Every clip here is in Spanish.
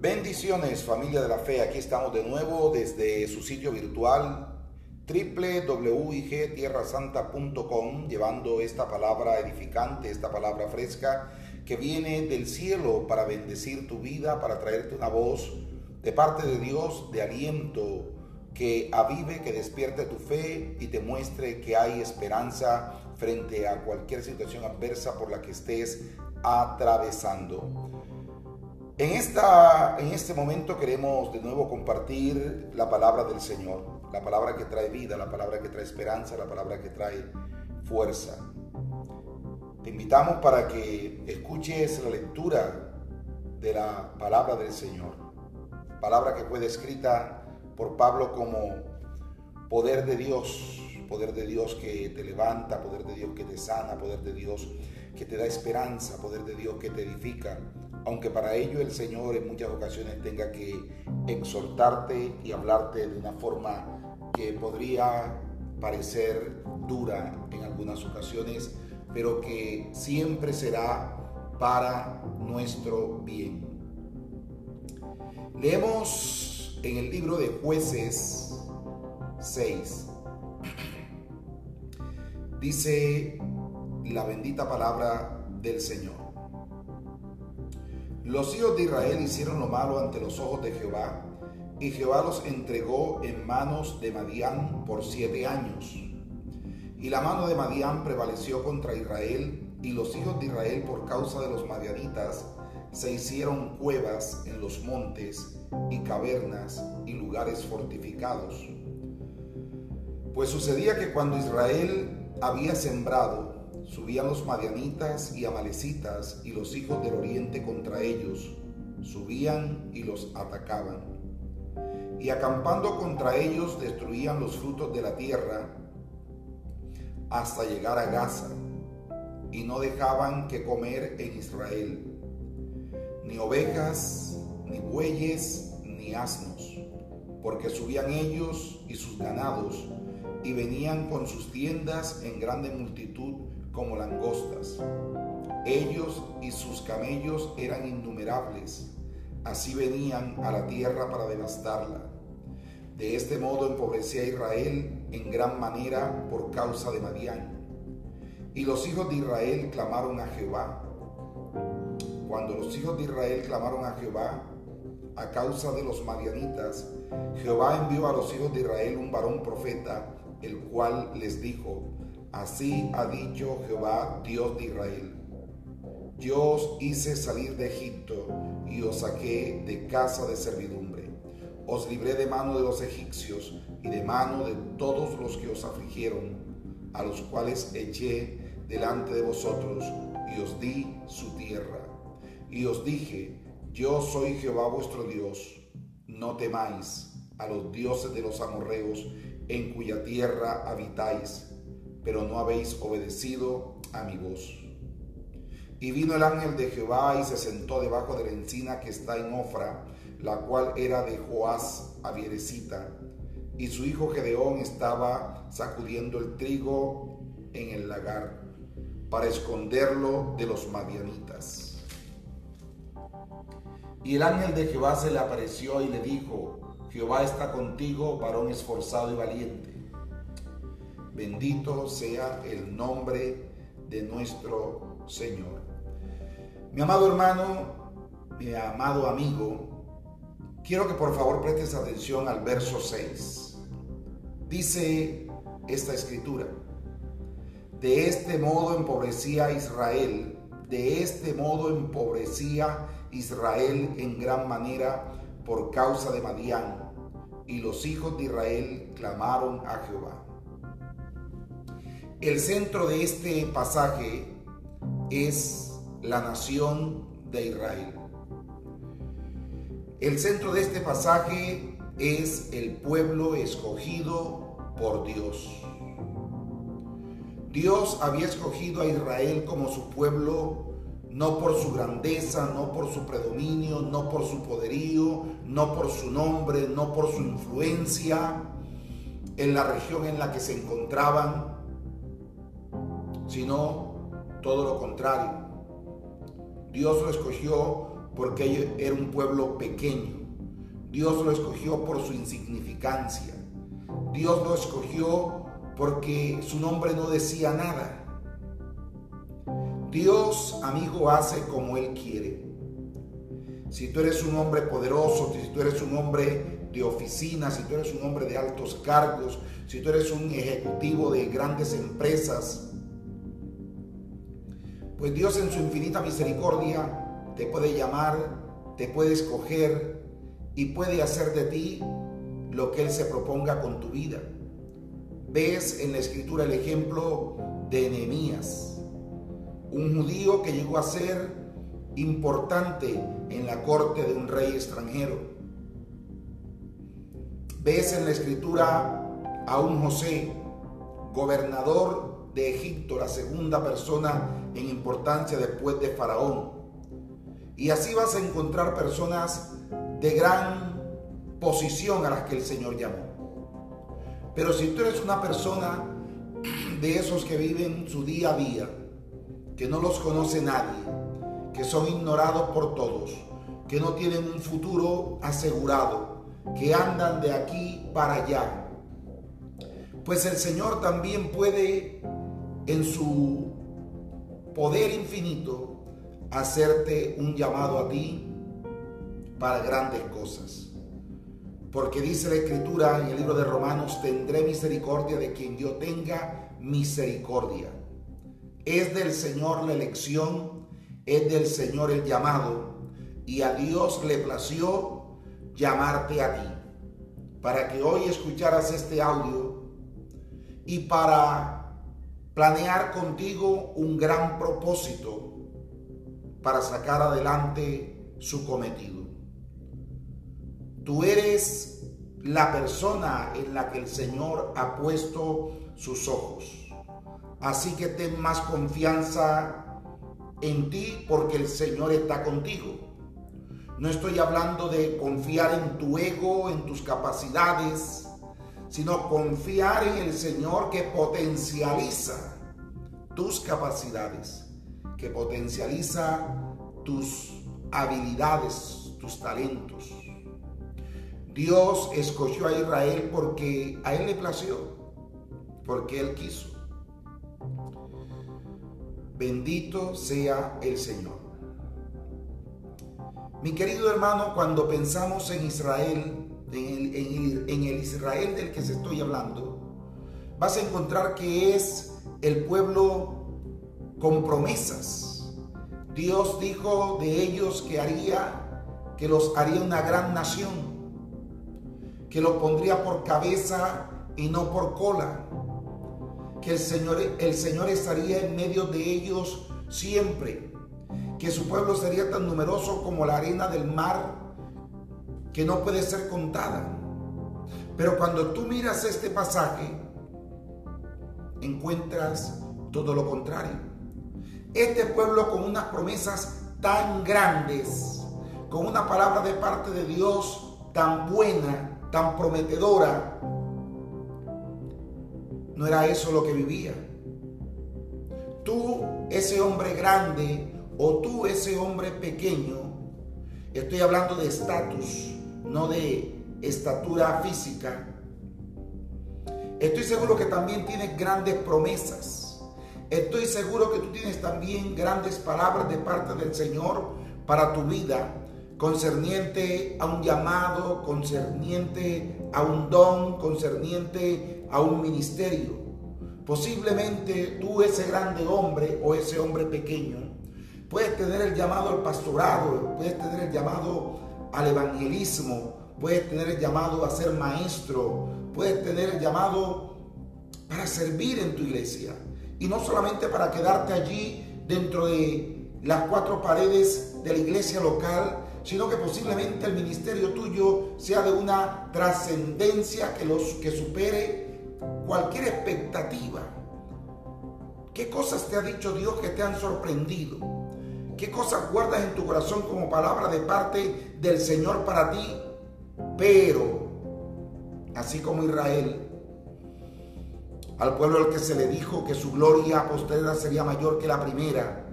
Bendiciones familia de la fe, aquí estamos de nuevo desde su sitio virtual www.igtierrasanta.com llevando esta palabra edificante, esta palabra fresca que viene del cielo para bendecir tu vida, para traerte una voz de parte de Dios de aliento que avive, que despierte tu fe y te muestre que hay esperanza frente a cualquier situación adversa por la que estés atravesando. En, esta, en este momento queremos de nuevo compartir la palabra del Señor, la palabra que trae vida, la palabra que trae esperanza, la palabra que trae fuerza. Te invitamos para que escuches la lectura de la palabra del Señor, palabra que fue descrita por Pablo como poder de Dios, poder de Dios que te levanta, poder de Dios que te sana, poder de Dios que te da esperanza, poder de Dios que te edifica, aunque para ello el Señor en muchas ocasiones tenga que exhortarte y hablarte de una forma que podría parecer dura en algunas ocasiones, pero que siempre será para nuestro bien. Leemos en el libro de jueces 6. Dice la bendita palabra del Señor. Los hijos de Israel hicieron lo malo ante los ojos de Jehová, y Jehová los entregó en manos de Madián por siete años. Y la mano de Madián prevaleció contra Israel, y los hijos de Israel por causa de los madianitas se hicieron cuevas en los montes y cavernas y lugares fortificados. Pues sucedía que cuando Israel había sembrado, subían los madianitas y amalecitas y los hijos del oriente contra ellos, subían y los atacaban. Y acampando contra ellos destruían los frutos de la tierra hasta llegar a Gaza, y no dejaban que comer en Israel, ni ovejas, ni bueyes, ni asnos, porque subían ellos y sus ganados, y venían con sus tiendas en grande multitud como langostas. Ellos y sus camellos eran innumerables, así venían a la tierra para devastarla. De este modo empobrecía a Israel en gran manera por causa de Madián. Y los hijos de Israel clamaron a Jehová. Cuando los hijos de Israel clamaron a Jehová a causa de los madianitas, Jehová envió a los hijos de Israel un varón profeta, el cual les dijo, Así ha dicho Jehová, Dios de Israel. Yo os hice salir de Egipto y os saqué de casa de servidumbre. Os libré de mano de los egipcios y de mano de todos los que os afligieron, a los cuales eché delante de vosotros y os di su tierra. Y os dije, yo soy Jehová vuestro Dios, no temáis a los dioses de los amorreos en cuya tierra habitáis pero no habéis obedecido a mi voz. Y vino el ángel de Jehová y se sentó debajo de la encina que está en Ofra, la cual era de Joás Avierecita. Y su hijo Gedeón estaba sacudiendo el trigo en el lagar para esconderlo de los madianitas. Y el ángel de Jehová se le apareció y le dijo, Jehová está contigo, varón esforzado y valiente. Bendito sea el nombre de nuestro Señor. Mi amado hermano, mi amado amigo, quiero que por favor prestes atención al verso 6. Dice esta escritura, de este modo empobrecía Israel, de este modo empobrecía Israel en gran manera por causa de Madián, y los hijos de Israel clamaron a Jehová. El centro de este pasaje es la nación de Israel. El centro de este pasaje es el pueblo escogido por Dios. Dios había escogido a Israel como su pueblo no por su grandeza, no por su predominio, no por su poderío, no por su nombre, no por su influencia en la región en la que se encontraban, sino todo lo contrario. Dios lo escogió porque era un pueblo pequeño. Dios lo escogió por su insignificancia. Dios lo escogió porque su nombre no decía nada. Dios, amigo, hace como Él quiere. Si tú eres un hombre poderoso, si tú eres un hombre de oficina, si tú eres un hombre de altos cargos, si tú eres un ejecutivo de grandes empresas, pues Dios en su infinita misericordia te puede llamar, te puede escoger y puede hacer de ti lo que Él se proponga con tu vida. Ves en la escritura el ejemplo de Nehemías, un judío que llegó a ser importante en la corte de un rey extranjero. Ves en la escritura a un José, gobernador Egipto, la segunda persona en importancia después de Faraón. Y así vas a encontrar personas de gran posición a las que el Señor llamó. Pero si tú eres una persona de esos que viven su día a día, que no los conoce nadie, que son ignorados por todos, que no tienen un futuro asegurado, que andan de aquí para allá, pues el Señor también puede en su poder infinito hacerte un llamado a ti para grandes cosas. Porque dice la escritura en el libro de Romanos, tendré misericordia de quien yo tenga misericordia. Es del Señor la elección, es del Señor el llamado, y a Dios le plació llamarte a ti, para que hoy escucharas este audio y para planear contigo un gran propósito para sacar adelante su cometido. Tú eres la persona en la que el Señor ha puesto sus ojos. Así que ten más confianza en ti porque el Señor está contigo. No estoy hablando de confiar en tu ego, en tus capacidades, sino confiar en el Señor que potencializa tus capacidades, que potencializa tus habilidades, tus talentos. Dios escogió a Israel porque a Él le plació, porque Él quiso. Bendito sea el Señor. Mi querido hermano, cuando pensamos en Israel, en el, Israel del que se estoy hablando, vas a encontrar que es el pueblo con promesas. Dios dijo de ellos que haría, que los haría una gran nación que lo pondría por cabeza y no por cola, que el Señor, el Señor estaría en medio de ellos siempre, que su pueblo sería tan numeroso como la arena del mar, que no puede ser contada. Pero cuando tú miras este pasaje, encuentras todo lo contrario. Este pueblo con unas promesas tan grandes, con una palabra de parte de Dios tan buena, tan prometedora, no era eso lo que vivía. Tú, ese hombre grande, o tú, ese hombre pequeño, estoy hablando de estatus, no de estatura física. Estoy seguro que también tienes grandes promesas. Estoy seguro que tú tienes también grandes palabras de parte del Señor para tu vida concerniente a un llamado, concerniente a un don, concerniente a un ministerio. Posiblemente tú, ese grande hombre o ese hombre pequeño, puedes tener el llamado al pastorado, puedes tener el llamado al evangelismo, puedes tener el llamado a ser maestro, puedes tener el llamado para servir en tu iglesia. Y no solamente para quedarte allí dentro de las cuatro paredes de la iglesia local, sino que posiblemente el ministerio tuyo sea de una trascendencia que, los, que supere cualquier expectativa. ¿Qué cosas te ha dicho Dios que te han sorprendido? ¿Qué cosas guardas en tu corazón como palabra de parte del Señor para ti? Pero, así como Israel, al pueblo al que se le dijo que su gloria posterior sería mayor que la primera,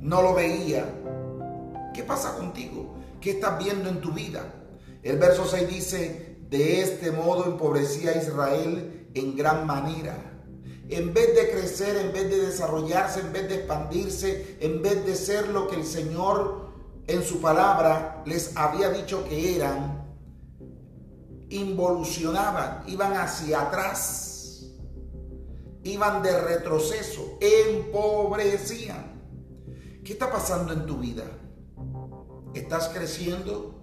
no lo veía ¿Qué pasa contigo? ¿Qué estás viendo en tu vida? El verso 6 dice, de este modo empobrecía a Israel en gran manera. En vez de crecer, en vez de desarrollarse, en vez de expandirse, en vez de ser lo que el Señor en su palabra les había dicho que eran, involucionaban, iban hacia atrás, iban de retroceso, empobrecían. ¿Qué está pasando en tu vida? ¿Estás creciendo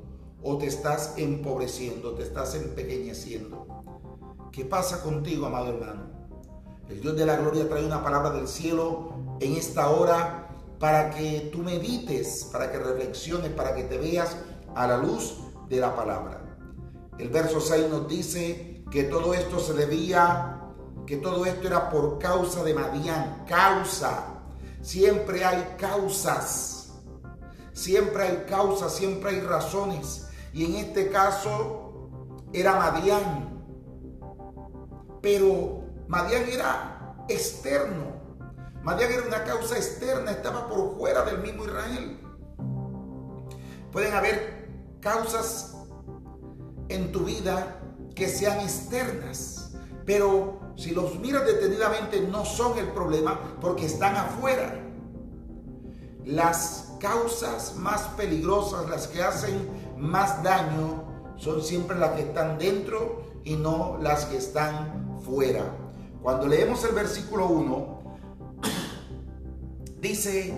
o te estás empobreciendo, te estás empequeñeciendo? ¿Qué pasa contigo, amado hermano? El Dios de la gloria trae una palabra del cielo en esta hora para que tú medites, para que reflexiones, para que te veas a la luz de la palabra. El verso 6 nos dice que todo esto se debía, que todo esto era por causa de Madián, causa. Siempre hay causas, siempre hay causas, siempre hay razones. Y en este caso era Madián. Pero Madián era externo. Madián era una causa externa, estaba por fuera del mismo Israel. Pueden haber causas en tu vida que sean externas, pero si los miras detenidamente no son el problema porque están afuera. Las causas más peligrosas, las que hacen más daño, son siempre las que están dentro y no las que están fuera. Cuando leemos el versículo 1, dice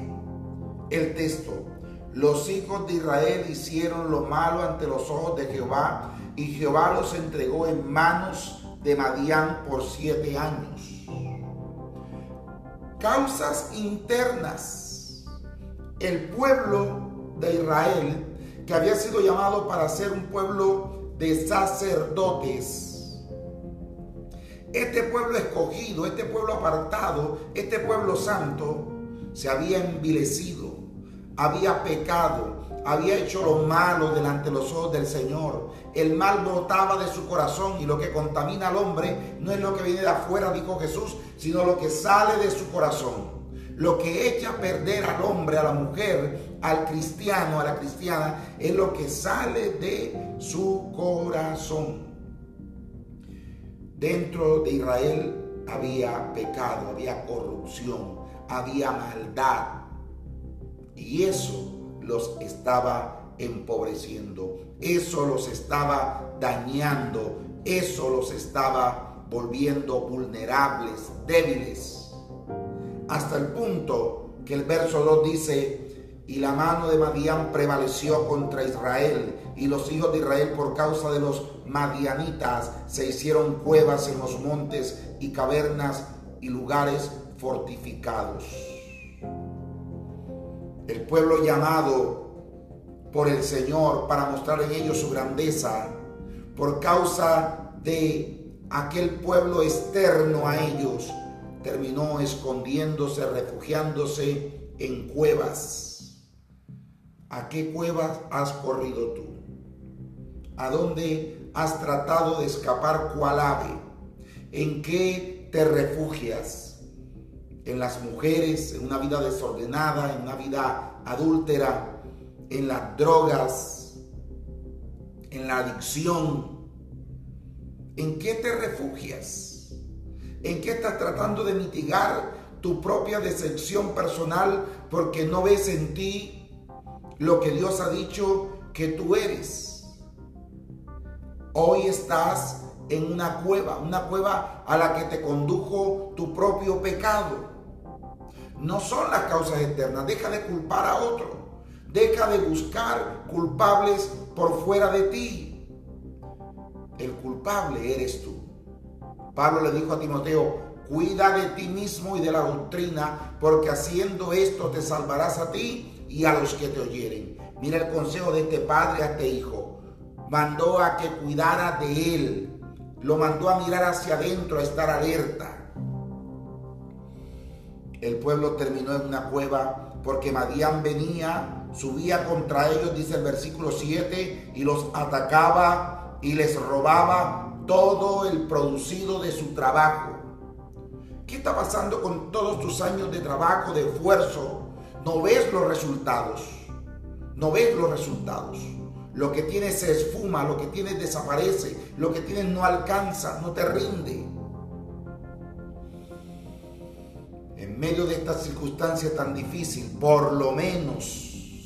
el texto, los hijos de Israel hicieron lo malo ante los ojos de Jehová y Jehová los entregó en manos de Madián por siete años. Causas internas. El pueblo de Israel, que había sido llamado para ser un pueblo de sacerdotes, este pueblo escogido, este pueblo apartado, este pueblo santo, se había envilecido, había pecado, había hecho lo malo delante de los ojos del Señor. El mal brotaba de su corazón y lo que contamina al hombre no es lo que viene de afuera, dijo Jesús, sino lo que sale de su corazón. Lo que echa a perder al hombre, a la mujer, al cristiano, a la cristiana, es lo que sale de su corazón. Dentro de Israel había pecado, había corrupción, había maldad. Y eso los estaba empobreciendo, eso los estaba dañando, eso los estaba volviendo vulnerables, débiles. Hasta el punto que el verso 2 dice, y la mano de Madián prevaleció contra Israel, y los hijos de Israel por causa de los madianitas se hicieron cuevas en los montes y cavernas y lugares fortificados el pueblo llamado por el Señor para mostrar en ellos su grandeza, por causa de aquel pueblo externo a ellos, terminó escondiéndose, refugiándose en cuevas. ¿A qué cuevas has corrido tú? ¿A dónde has tratado de escapar cual ave? ¿En qué te refugias? En las mujeres, en una vida desordenada, en una vida adúltera, en las drogas, en la adicción. ¿En qué te refugias? ¿En qué estás tratando de mitigar tu propia decepción personal porque no ves en ti lo que Dios ha dicho que tú eres? Hoy estás en una cueva, una cueva a la que te condujo tu propio pecado no son las causas externas. Deja de culpar a otro. Deja de buscar culpables por fuera de ti. El culpable eres tú. Pablo le dijo a Timoteo, cuida de ti mismo y de la doctrina, porque haciendo esto te salvarás a ti y a los que te oyeren. Mira el consejo de este padre a este hijo. Mandó a que cuidara de él. Lo mandó a mirar hacia adentro, a estar alerta el pueblo terminó en una cueva porque Madián venía, subía contra ellos, dice el versículo 7, y los atacaba y les robaba todo el producido de su trabajo. ¿Qué está pasando con todos tus años de trabajo, de esfuerzo? No ves los resultados. no ves los resultados. Lo que tienes se esfuma, lo que tienes desaparece, lo que tienes no alcanza, no te rinde. En medio de esta circunstancia tan difícil, por lo menos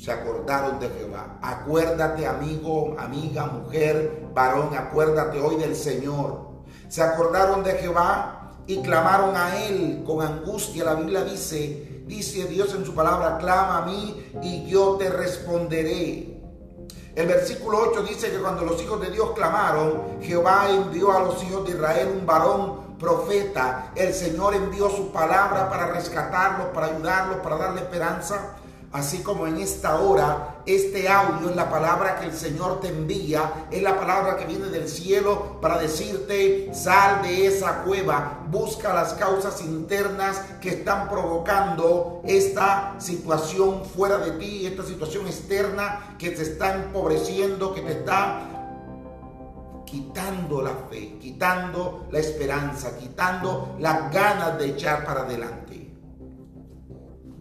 se acordaron de Jehová. Acuérdate, amigo, amiga, mujer, varón, acuérdate hoy del Señor. Se acordaron de Jehová y clamaron a Él con angustia. La Biblia dice, dice Dios en su palabra, clama a mí y yo te responderé. El versículo 8 dice que cuando los hijos de Dios clamaron, Jehová envió a los hijos de Israel un varón profeta. El Señor envió su palabra para rescatarlos, para ayudarlos, para darle esperanza. Así como en esta hora, este audio es la palabra que el Señor te envía, es la palabra que viene del cielo para decirte, sal de esa cueva, busca las causas internas que están provocando esta situación fuera de ti, esta situación externa que te está empobreciendo, que te está quitando la fe, quitando la esperanza, quitando las ganas de echar para adelante.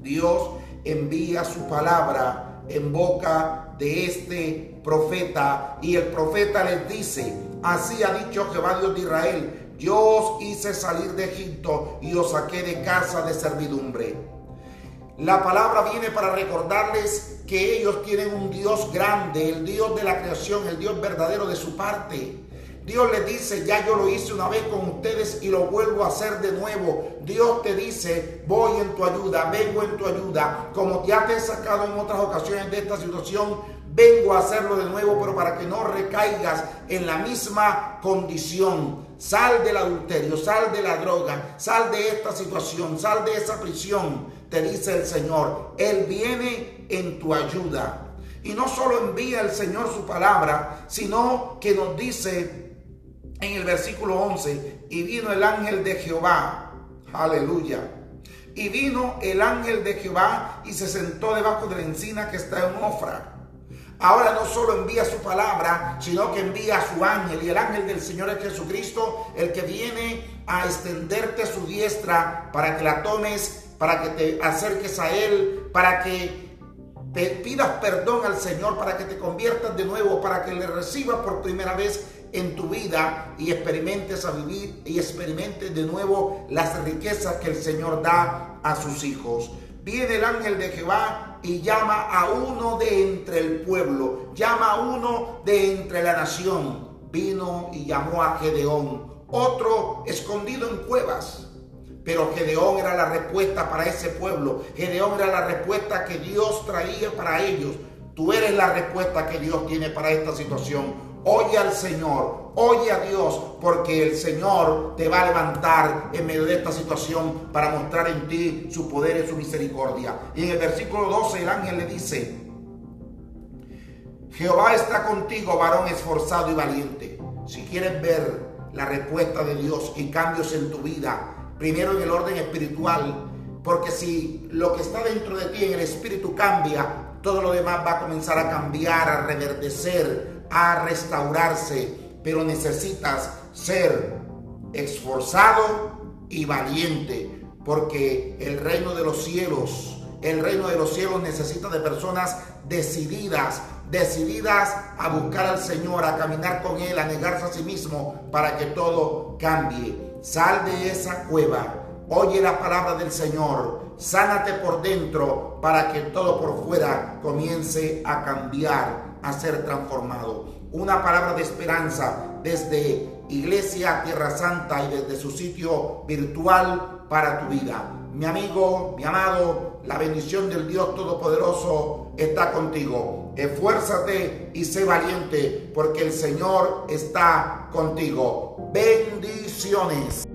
Dios envía su palabra en boca de este profeta y el profeta les dice, así ha dicho Jehová Dios de Israel, yo os hice salir de Egipto y os saqué de casa de servidumbre. La palabra viene para recordarles que ellos tienen un Dios grande, el Dios de la creación, el Dios verdadero de su parte. Dios le dice, ya yo lo hice una vez con ustedes y lo vuelvo a hacer de nuevo. Dios te dice, voy en tu ayuda, vengo en tu ayuda. Como ya te he sacado en otras ocasiones de esta situación, vengo a hacerlo de nuevo, pero para que no recaigas en la misma condición. Sal del adulterio, sal de la droga, sal de esta situación, sal de esa prisión, te dice el Señor. Él viene en tu ayuda. Y no solo envía el Señor su palabra, sino que nos dice en el versículo 11, y vino el ángel de Jehová, aleluya. Y vino el ángel de Jehová y se sentó debajo de la encina que está en Ofra. Ahora no solo envía su palabra, sino que envía a su ángel. Y el ángel del Señor es Jesucristo, el que viene a extenderte su diestra para que la tomes, para que te acerques a Él, para que te pidas perdón al Señor, para que te conviertas de nuevo, para que le recibas por primera vez en tu vida y experimentes a vivir y experimentes de nuevo las riquezas que el Señor da a sus hijos. Viene el ángel de Jehová y llama a uno de entre el pueblo, llama a uno de entre la nación. Vino y llamó a Gedeón, otro escondido en cuevas. Pero Gedeón era la respuesta para ese pueblo. Gedeón era la respuesta que Dios traía para ellos. Tú eres la respuesta que Dios tiene para esta situación. Oye al Señor, oye a Dios, porque el Señor te va a levantar en medio de esta situación para mostrar en ti su poder y su misericordia. Y en el versículo 12 el ángel le dice, Jehová está contigo, varón esforzado y valiente. Si quieres ver la respuesta de Dios y cambios en tu vida, primero en el orden espiritual, porque si lo que está dentro de ti en el espíritu cambia, todo lo demás va a comenzar a cambiar, a reverdecer, a restaurarse, pero necesitas ser esforzado y valiente, porque el reino de los cielos, el reino de los cielos necesita de personas decididas, decididas a buscar al Señor, a caminar con Él, a negarse a sí mismo para que todo cambie. Sal de esa cueva, oye la palabra del Señor, sánate por dentro para que todo por fuera comience a cambiar a ser transformado. Una palabra de esperanza desde Iglesia Tierra Santa y desde su sitio virtual para tu vida. Mi amigo, mi amado, la bendición del Dios Todopoderoso está contigo. Esfuérzate y sé valiente porque el Señor está contigo. Bendiciones.